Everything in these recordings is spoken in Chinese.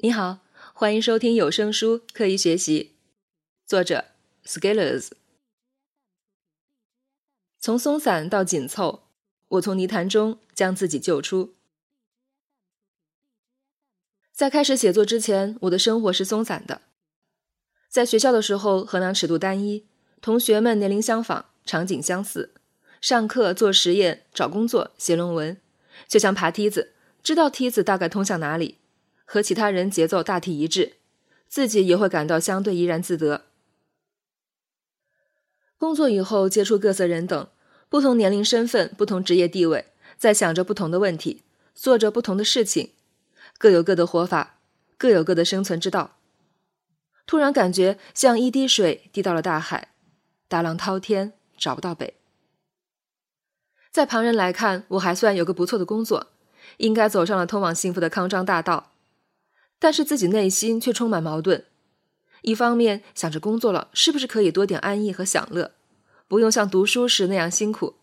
你好，欢迎收听有声书《刻意学习》，作者 Scalers。从松散到紧凑，我从泥潭中将自己救出。在开始写作之前，我的生活是松散的。在学校的时候，衡量尺度单一，同学们年龄相仿，场景相似，上课做实验，找工作，写论文，就像爬梯子，知道梯子大概通向哪里。和其他人节奏大体一致，自己也会感到相对怡然自得。工作以后接触各色人等，不同年龄、身份、不同职业地位，在想着不同的问题，做着不同的事情，各有各的活法，各有各的生存之道。突然感觉像一滴水滴到了大海，大浪滔天，找不到北。在旁人来看，我还算有个不错的工作，应该走上了通往幸福的康庄大道。但是自己内心却充满矛盾，一方面想着工作了是不是可以多点安逸和享乐，不用像读书时那样辛苦；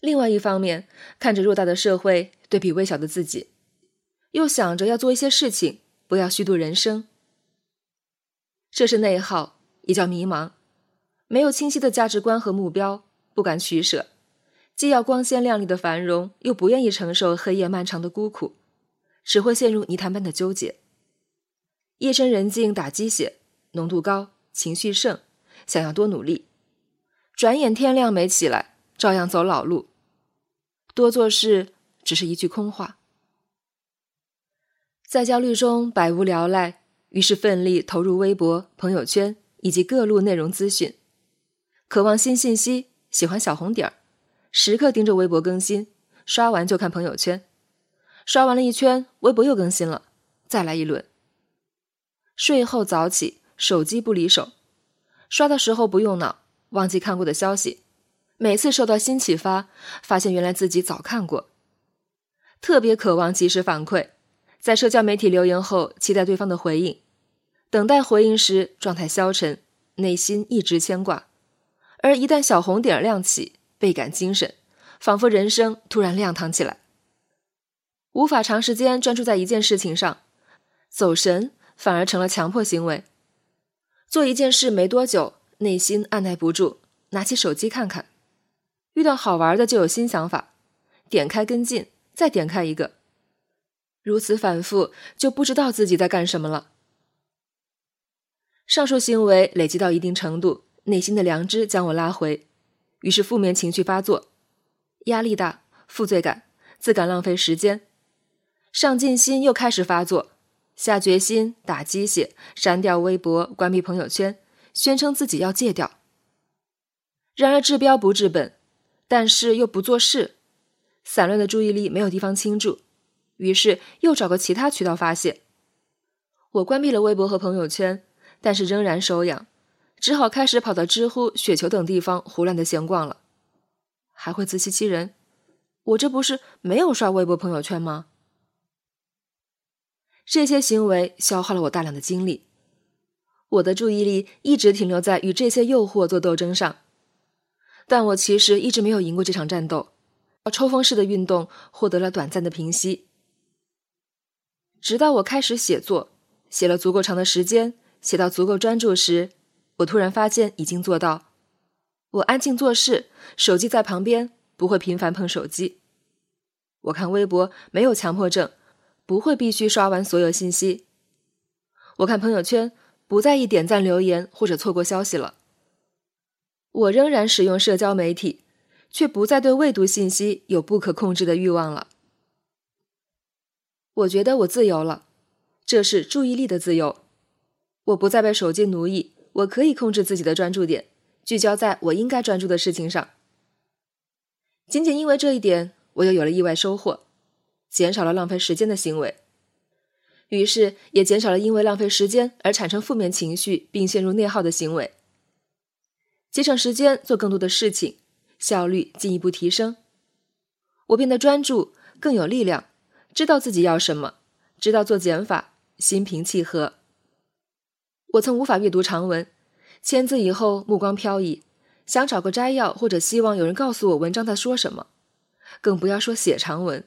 另外一方面看着偌大的社会对比微小的自己，又想着要做一些事情，不要虚度人生。这是内耗，也叫迷茫，没有清晰的价值观和目标，不敢取舍，既要光鲜亮丽的繁荣，又不愿意承受黑夜漫长的孤苦。只会陷入泥潭般的纠结。夜深人静打鸡血，浓度高，情绪盛，想要多努力。转眼天亮没起来，照样走老路。多做事只是一句空话。在焦虑中百无聊赖，于是奋力投入微博、朋友圈以及各路内容资讯，渴望新信息，喜欢小红点儿，时刻盯着微博更新，刷完就看朋友圈。刷完了一圈，微博又更新了，再来一轮。睡后早起，手机不离手，刷的时候不用脑，忘记看过的消息。每次受到新启发，发现原来自己早看过。特别渴望及时反馈，在社交媒体留言后，期待对方的回应。等待回应时，状态消沉，内心一直牵挂。而一旦小红点亮起，倍感精神，仿佛人生突然亮堂起来。无法长时间专注在一件事情上，走神反而成了强迫行为。做一件事没多久，内心按耐不住，拿起手机看看，遇到好玩的就有新想法，点开跟进，再点开一个，如此反复，就不知道自己在干什么了。上述行为累积到一定程度，内心的良知将我拉回，于是负面情绪发作，压力大，负罪感，自感浪费时间。上进心又开始发作，下决心打鸡血，删掉微博，关闭朋友圈，宣称自己要戒掉。然而治标不治本，但是又不做事，散乱的注意力没有地方倾注，于是又找个其他渠道发泄。我关闭了微博和朋友圈，但是仍然手痒，只好开始跑到知乎、雪球等地方胡乱的闲逛了。还会自欺欺人，我这不是没有刷微博、朋友圈吗？这些行为消耗了我大量的精力，我的注意力一直停留在与这些诱惑做斗争上，但我其实一直没有赢过这场战斗。抽风式的运动获得了短暂的平息，直到我开始写作，写了足够长的时间，写到足够专注时，我突然发现已经做到：我安静做事，手机在旁边，不会频繁碰手机。我看微博没有强迫症。不会必须刷完所有信息。我看朋友圈，不在意点赞、留言或者错过消息了。我仍然使用社交媒体，却不再对未读信息有不可控制的欲望了。我觉得我自由了，这是注意力的自由。我不再被手机奴役，我可以控制自己的专注点，聚焦在我应该专注的事情上。仅仅因为这一点，我又有了意外收获。减少了浪费时间的行为，于是也减少了因为浪费时间而产生负面情绪并陷入内耗的行为。节省时间做更多的事情，效率进一步提升。我变得专注，更有力量，知道自己要什么，知道做减法，心平气和。我曾无法阅读长文，签字以后目光飘移，想找个摘要或者希望有人告诉我文章在说什么，更不要说写长文。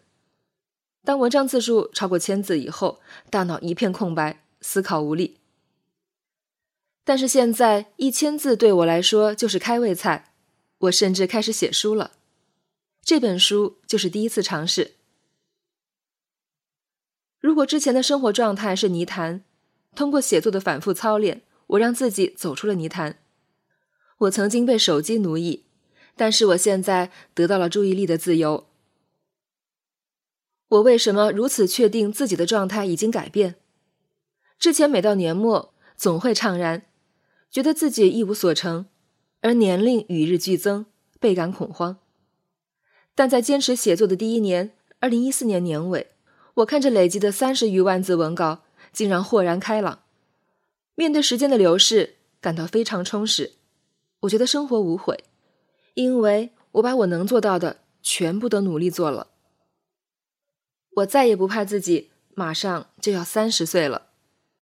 当文章字数超过千字以后，大脑一片空白，思考无力。但是现在一千字对我来说就是开胃菜，我甚至开始写书了。这本书就是第一次尝试。如果之前的生活状态是泥潭，通过写作的反复操练，我让自己走出了泥潭。我曾经被手机奴役，但是我现在得到了注意力的自由。我为什么如此确定自己的状态已经改变？之前每到年末总会怅然，觉得自己一无所成，而年龄与日俱增，倍感恐慌。但在坚持写作的第一年，二零一四年年尾。我看着累积的三十余万字文稿，竟然豁然开朗。面对时间的流逝，感到非常充实。我觉得生活无悔，因为我把我能做到的全部都努力做了。我再也不怕自己马上就要三十岁了。